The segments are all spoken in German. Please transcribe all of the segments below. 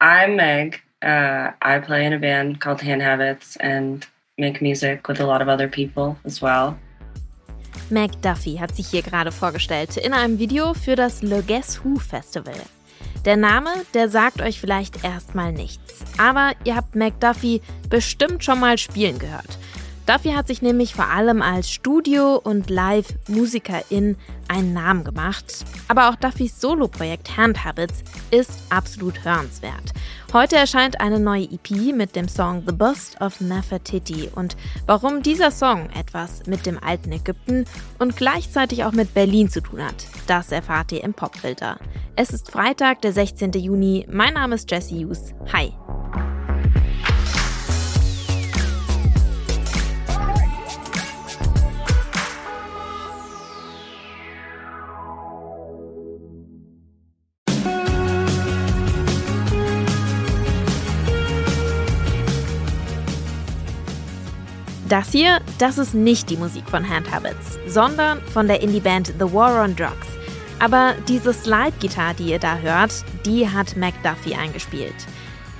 I'm Meg. Uh, I play in a band called Hand Habits and make music with a lot of other people as well. Meg Duffy hat sich hier gerade vorgestellt in einem Video für das Le Guess Who Festival. Der Name, der sagt euch vielleicht erstmal nichts. Aber ihr habt Meg Duffy bestimmt schon mal spielen gehört. Duffy hat sich nämlich vor allem als Studio- und Live-Musikerin einen Namen gemacht. Aber auch Duffys Soloprojekt Hand Habits ist absolut hörenswert. Heute erscheint eine neue EP mit dem Song The Bust of Nefertiti und warum dieser Song etwas mit dem alten Ägypten und gleichzeitig auch mit Berlin zu tun hat, das erfahrt ihr im Popfilter. Es ist Freitag, der 16. Juni. Mein Name ist Jesse Hughes. Hi. Das hier, das ist nicht die Musik von Hand Habits, sondern von der Indie-Band The War on Drugs. Aber diese Slide-Gitarre, die ihr da hört, die hat Mac Duffy eingespielt.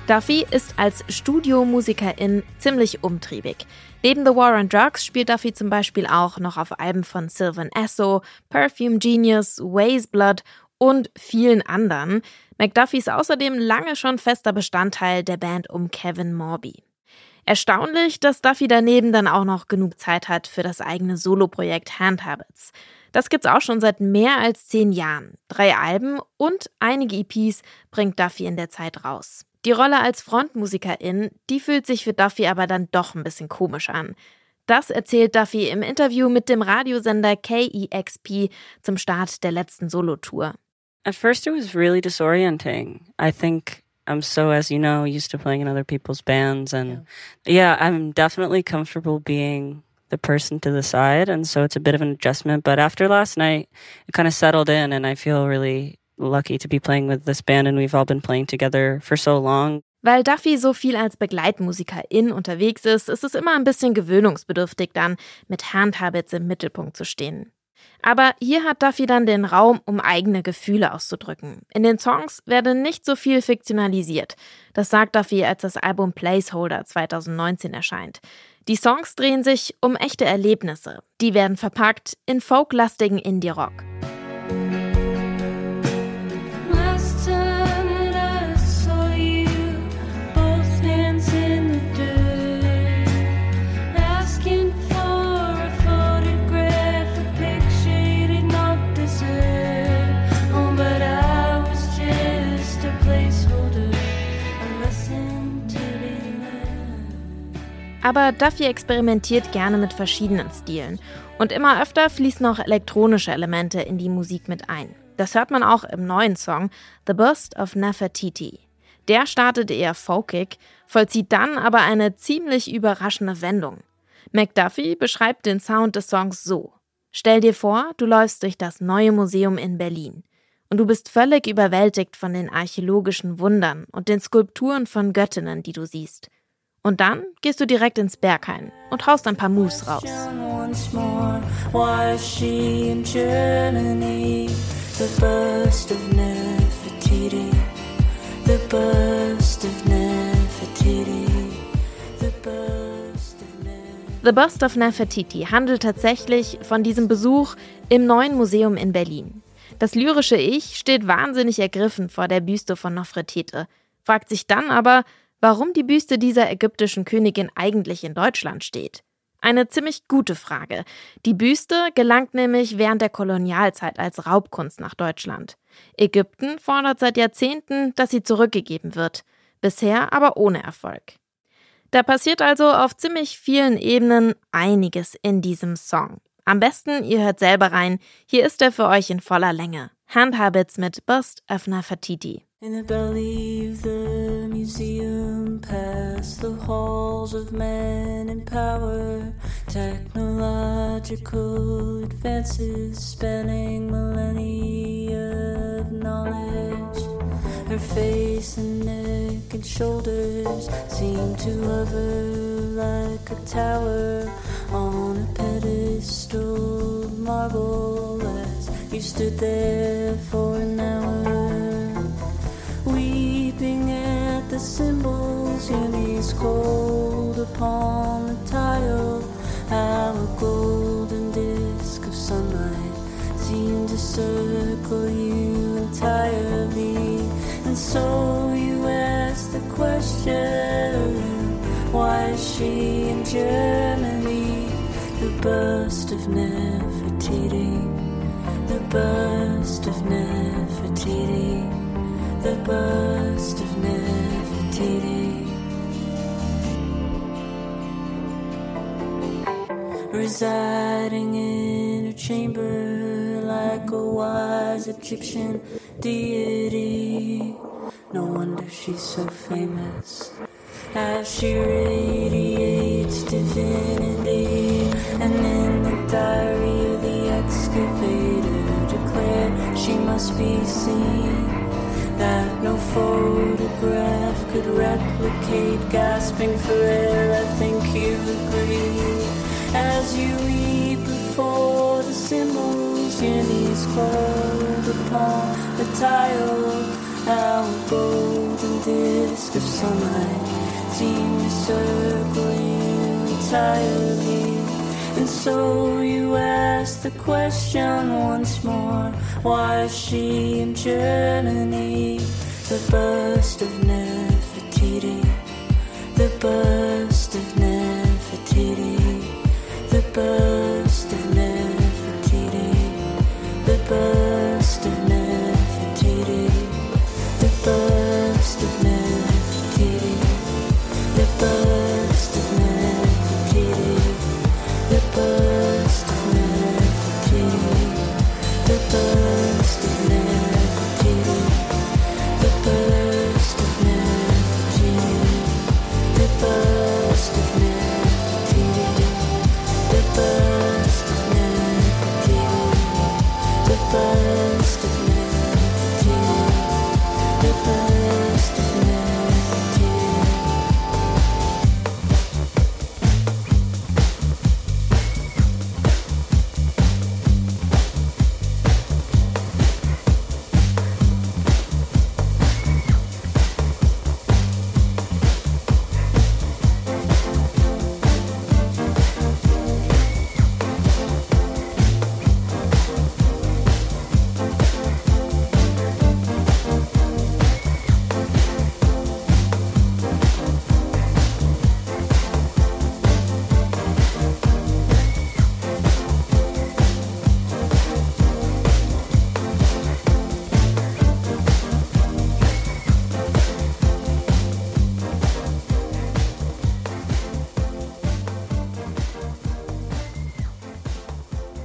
Duffy ist als Studiomusikerin ziemlich umtriebig. Neben The War on Drugs spielt Duffy zum Beispiel auch noch auf Alben von Sylvan Esso, Perfume Genius, Waze Blood und vielen anderen. McDuffie ist außerdem lange schon fester Bestandteil der Band um Kevin Morby. Erstaunlich, dass Duffy daneben dann auch noch genug Zeit hat für das eigene Soloprojekt Hand Habits. Das gibt's auch schon seit mehr als zehn Jahren. Drei Alben und einige EPs bringt Duffy in der Zeit raus. Die Rolle als Frontmusikerin, die fühlt sich für Duffy aber dann doch ein bisschen komisch an. Das erzählt Duffy im Interview mit dem Radiosender KEXP zum Start der letzten Solotour. At first it was really disorienting. I think I'm so, as you know, used to playing in other people's bands. And yeah. yeah, I'm definitely comfortable being the person to the side. And so it's a bit of an adjustment. But after last night, it kind of settled in, and I feel really lucky to be playing with this band. And we've all been playing together for so long. Weil Duffy so viel als Begleitmusikerin unterwegs ist, ist es immer ein bisschen gewöhnungsbedürftig, dann mit Handhabits im Mittelpunkt zu stehen. Aber hier hat Duffy dann den Raum, um eigene Gefühle auszudrücken. In den Songs werde nicht so viel fiktionalisiert. Das sagt Duffy, als das Album Placeholder 2019 erscheint. Die Songs drehen sich um echte Erlebnisse. Die werden verpackt in folklastigen Indie-Rock. Aber Duffy experimentiert gerne mit verschiedenen Stilen. Und immer öfter fließen auch elektronische Elemente in die Musik mit ein. Das hört man auch im neuen Song The Burst of Nefertiti. Der startet eher folkig, vollzieht dann aber eine ziemlich überraschende Wendung. McDuffie beschreibt den Sound des Songs so. Stell dir vor, du läufst durch das neue Museum in Berlin und du bist völlig überwältigt von den archäologischen Wundern und den Skulpturen von Göttinnen, die du siehst. Und dann gehst du direkt ins Berghain und haust ein paar Moves raus. The Bust of Nefertiti handelt tatsächlich von diesem Besuch im neuen Museum in Berlin. Das lyrische Ich steht wahnsinnig ergriffen vor der Büste von Nofretete, fragt sich dann aber, warum die Büste dieser ägyptischen Königin eigentlich in Deutschland steht. Eine ziemlich gute Frage. Die Büste gelangt nämlich während der Kolonialzeit als Raubkunst nach Deutschland. Ägypten fordert seit Jahrzehnten, dass sie zurückgegeben wird, bisher aber ohne Erfolg. Da passiert also auf ziemlich vielen Ebenen einiges in diesem Song. Am besten, ihr hört selber rein, hier ist er für euch in voller Länge. Handhabits mit Bust of Nefertiti. In the belly of the museum, past the halls of men in power, technological advances spanning millennia of knowledge. Her face and neck and shoulders seem to hover like a tower on a pedestal of marble as you stood there for an hour the symbols uni scrolled upon the tile. How a golden disk of sunlight seemed to circle you entirely. And so you asked the question why is she in Germany? The burst of Nefertiti, the burst of Nefertiti, the burst Residing in a chamber like a wise Egyptian deity. No wonder she's so famous. As she radiates divinity, and in the diary of the excavator declared she must be seen. That no photograph could replicate, gasping for air. I think you agree. As you weep before the symbols, your knees cold upon the tile. A golden disc of sunlight seemed to circle you entirely. And so you ask the question once more Why is she in Germany? The burst of Nefertiti, the burst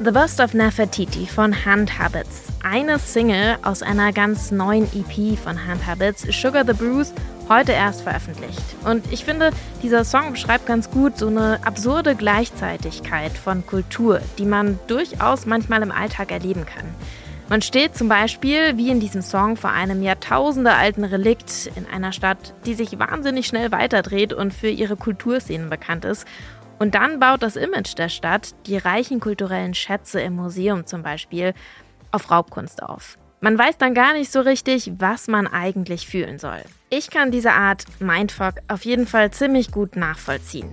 The Burst of Nefertiti von Hand Habits. Eine Single aus einer ganz neuen EP von Hand Habits, Sugar the Bruise, heute erst veröffentlicht. Und ich finde, dieser Song beschreibt ganz gut so eine absurde Gleichzeitigkeit von Kultur, die man durchaus manchmal im Alltag erleben kann. Man steht zum Beispiel, wie in diesem Song, vor einem jahrtausendealten Relikt in einer Stadt, die sich wahnsinnig schnell weiterdreht und für ihre Kulturszenen bekannt ist. Und dann baut das Image der Stadt, die reichen kulturellen Schätze im Museum zum Beispiel, auf Raubkunst auf. Man weiß dann gar nicht so richtig, was man eigentlich fühlen soll. Ich kann diese Art Mindfuck auf jeden Fall ziemlich gut nachvollziehen.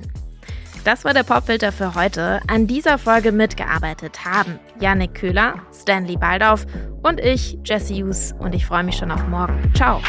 Das war der Popfilter für heute. An dieser Folge mitgearbeitet haben Yannick Köhler, Stanley Baldauf und ich, Jesse Hughes. Und ich freue mich schon auf morgen. Ciao.